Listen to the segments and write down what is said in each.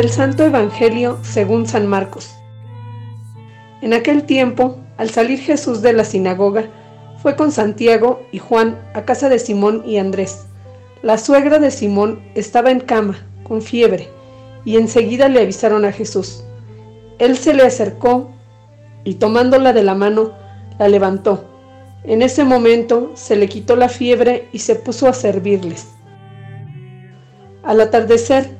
Del Santo Evangelio según San Marcos. En aquel tiempo, al salir Jesús de la sinagoga, fue con Santiago y Juan a casa de Simón y Andrés. La suegra de Simón estaba en cama, con fiebre, y enseguida le avisaron a Jesús. Él se le acercó y tomándola de la mano, la levantó. En ese momento se le quitó la fiebre y se puso a servirles. Al atardecer,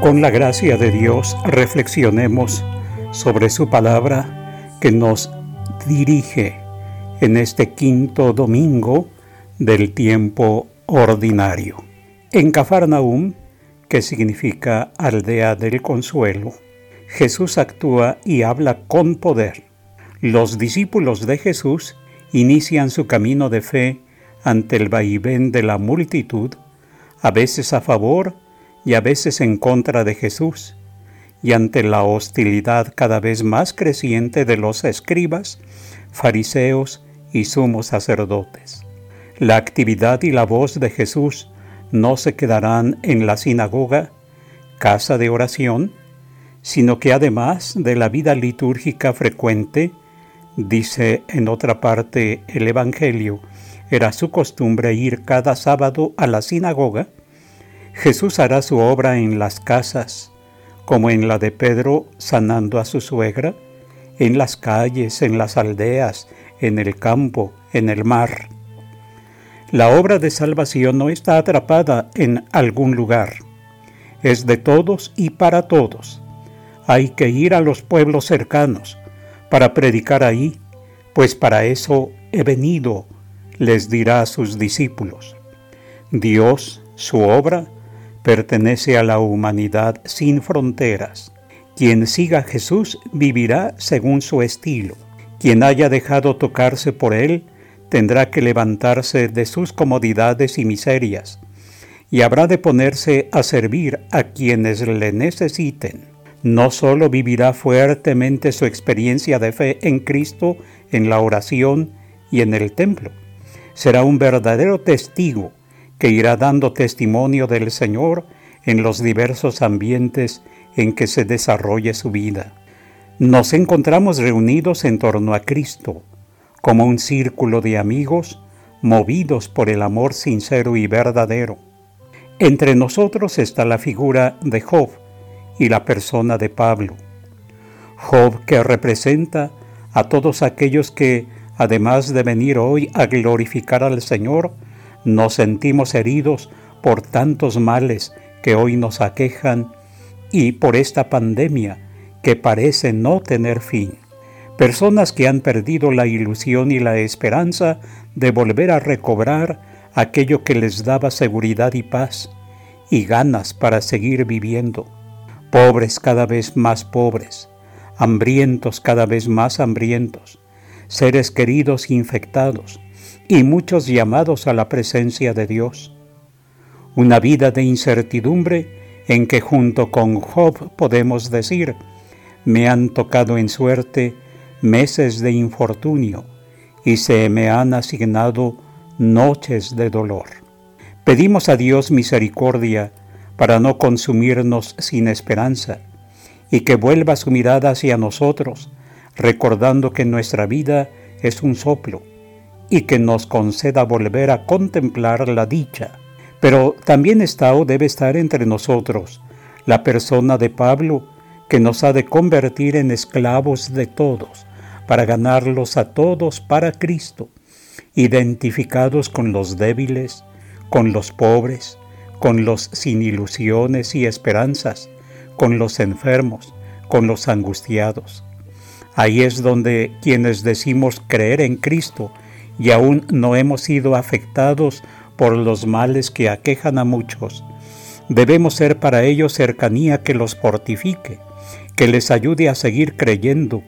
Con la gracia de Dios reflexionemos sobre su palabra que nos dirige en este quinto domingo del tiempo ordinario. En Cafarnaum, que significa aldea del consuelo, Jesús actúa y habla con poder. Los discípulos de Jesús inician su camino de fe ante el vaivén de la multitud, a veces a favor y a veces en contra de Jesús, y ante la hostilidad cada vez más creciente de los escribas, fariseos y sumos sacerdotes. La actividad y la voz de Jesús no se quedarán en la sinagoga, casa de oración, sino que además de la vida litúrgica frecuente, dice en otra parte el Evangelio, era su costumbre ir cada sábado a la sinagoga, Jesús hará su obra en las casas, como en la de Pedro sanando a su suegra, en las calles, en las aldeas, en el campo, en el mar. La obra de salvación no está atrapada en algún lugar, es de todos y para todos. Hay que ir a los pueblos cercanos para predicar ahí, pues para eso he venido, les dirá a sus discípulos. Dios, su obra, pertenece a la humanidad sin fronteras. Quien siga a Jesús vivirá según su estilo. Quien haya dejado tocarse por él tendrá que levantarse de sus comodidades y miserias, y habrá de ponerse a servir a quienes le necesiten no solo vivirá fuertemente su experiencia de fe en Cristo en la oración y en el templo, será un verdadero testigo que irá dando testimonio del Señor en los diversos ambientes en que se desarrolle su vida. Nos encontramos reunidos en torno a Cristo, como un círculo de amigos movidos por el amor sincero y verdadero. Entre nosotros está la figura de Job, y la persona de Pablo. Job que representa a todos aquellos que, además de venir hoy a glorificar al Señor, nos sentimos heridos por tantos males que hoy nos aquejan y por esta pandemia que parece no tener fin. Personas que han perdido la ilusión y la esperanza de volver a recobrar aquello que les daba seguridad y paz y ganas para seguir viviendo pobres cada vez más pobres, hambrientos cada vez más hambrientos, seres queridos infectados y muchos llamados a la presencia de Dios. Una vida de incertidumbre en que junto con Job podemos decir, me han tocado en suerte meses de infortunio y se me han asignado noches de dolor. Pedimos a Dios misericordia para no consumirnos sin esperanza, y que vuelva su mirada hacia nosotros, recordando que nuestra vida es un soplo, y que nos conceda volver a contemplar la dicha, Pero también está o debe estar entre nosotros la persona de Pablo, que nos ha de convertir en esclavos de todos, para ganarlos a todos para Cristo, identificados con los débiles, con los pobres, con los sin ilusiones y esperanzas, con los enfermos, con los angustiados. Ahí es donde quienes decimos creer en Cristo y aún no hemos sido afectados por los males que aquejan a muchos, debemos ser para ellos cercanía que los fortifique, que les ayude a seguir creyendo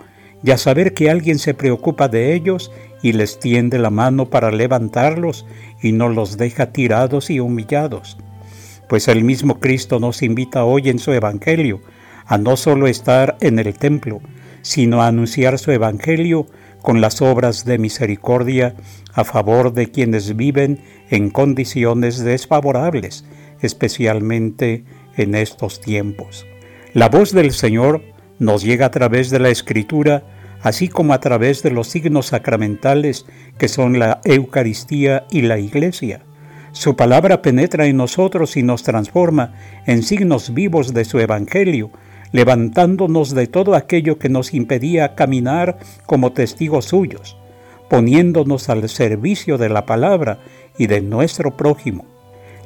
y a saber que alguien se preocupa de ellos y les tiende la mano para levantarlos y no los deja tirados y humillados. Pues el mismo Cristo nos invita hoy en su Evangelio a no solo estar en el templo, sino a anunciar su Evangelio con las obras de misericordia a favor de quienes viven en condiciones desfavorables, especialmente en estos tiempos. La voz del Señor nos llega a través de la Escritura, así como a través de los signos sacramentales que son la Eucaristía y la Iglesia. Su palabra penetra en nosotros y nos transforma en signos vivos de su Evangelio, levantándonos de todo aquello que nos impedía caminar como testigos suyos, poniéndonos al servicio de la palabra y de nuestro prójimo.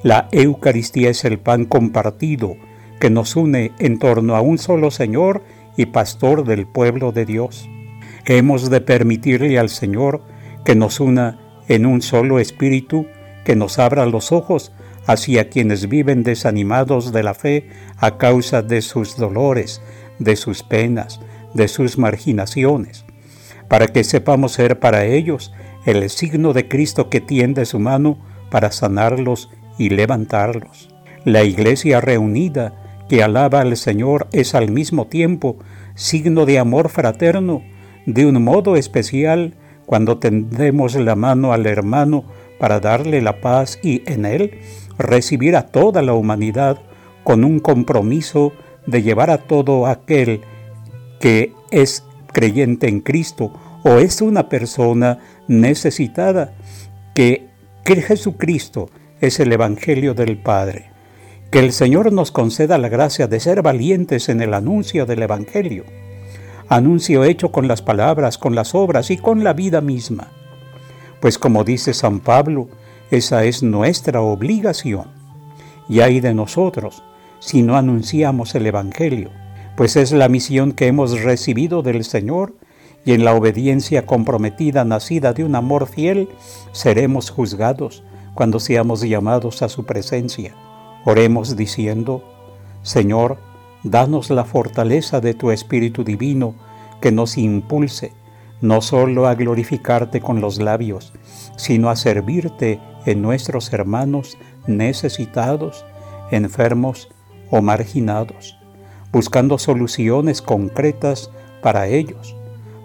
La Eucaristía es el pan compartido, que nos une en torno a un solo Señor y Pastor del pueblo de Dios. Hemos de permitirle al Señor que nos una en un solo espíritu, que nos abra los ojos hacia quienes viven desanimados de la fe a causa de sus dolores, de sus penas, de sus marginaciones, para que sepamos ser para ellos el signo de Cristo que tiende su mano para sanarlos y levantarlos. La iglesia reunida que alaba al Señor es al mismo tiempo signo de amor fraterno, de un modo especial cuando tendemos la mano al hermano para darle la paz y en él recibir a toda la humanidad con un compromiso de llevar a todo aquel que es creyente en Cristo o es una persona necesitada que, Jesucristo es el Evangelio del Padre. Que el Señor nos conceda la gracia de ser valientes en el anuncio del Evangelio, anuncio hecho con las palabras, con las obras y con la vida misma. Pues como dice San Pablo, esa es nuestra obligación. Y hay de nosotros si no anunciamos el Evangelio, pues es la misión que hemos recibido del Señor y en la obediencia comprometida nacida de un amor fiel, seremos juzgados cuando seamos llamados a su presencia. Oremos diciendo, Señor, danos la fortaleza de tu Espíritu Divino que nos impulse no solo a glorificarte con los labios, sino a servirte en nuestros hermanos necesitados, enfermos o marginados, buscando soluciones concretas para ellos,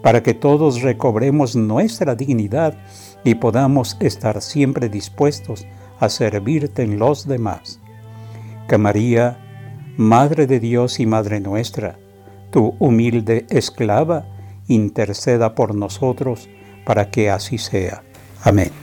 para que todos recobremos nuestra dignidad y podamos estar siempre dispuestos a servirte en los demás. Que María, Madre de Dios y Madre nuestra, tu humilde esclava, interceda por nosotros para que así sea. Amén.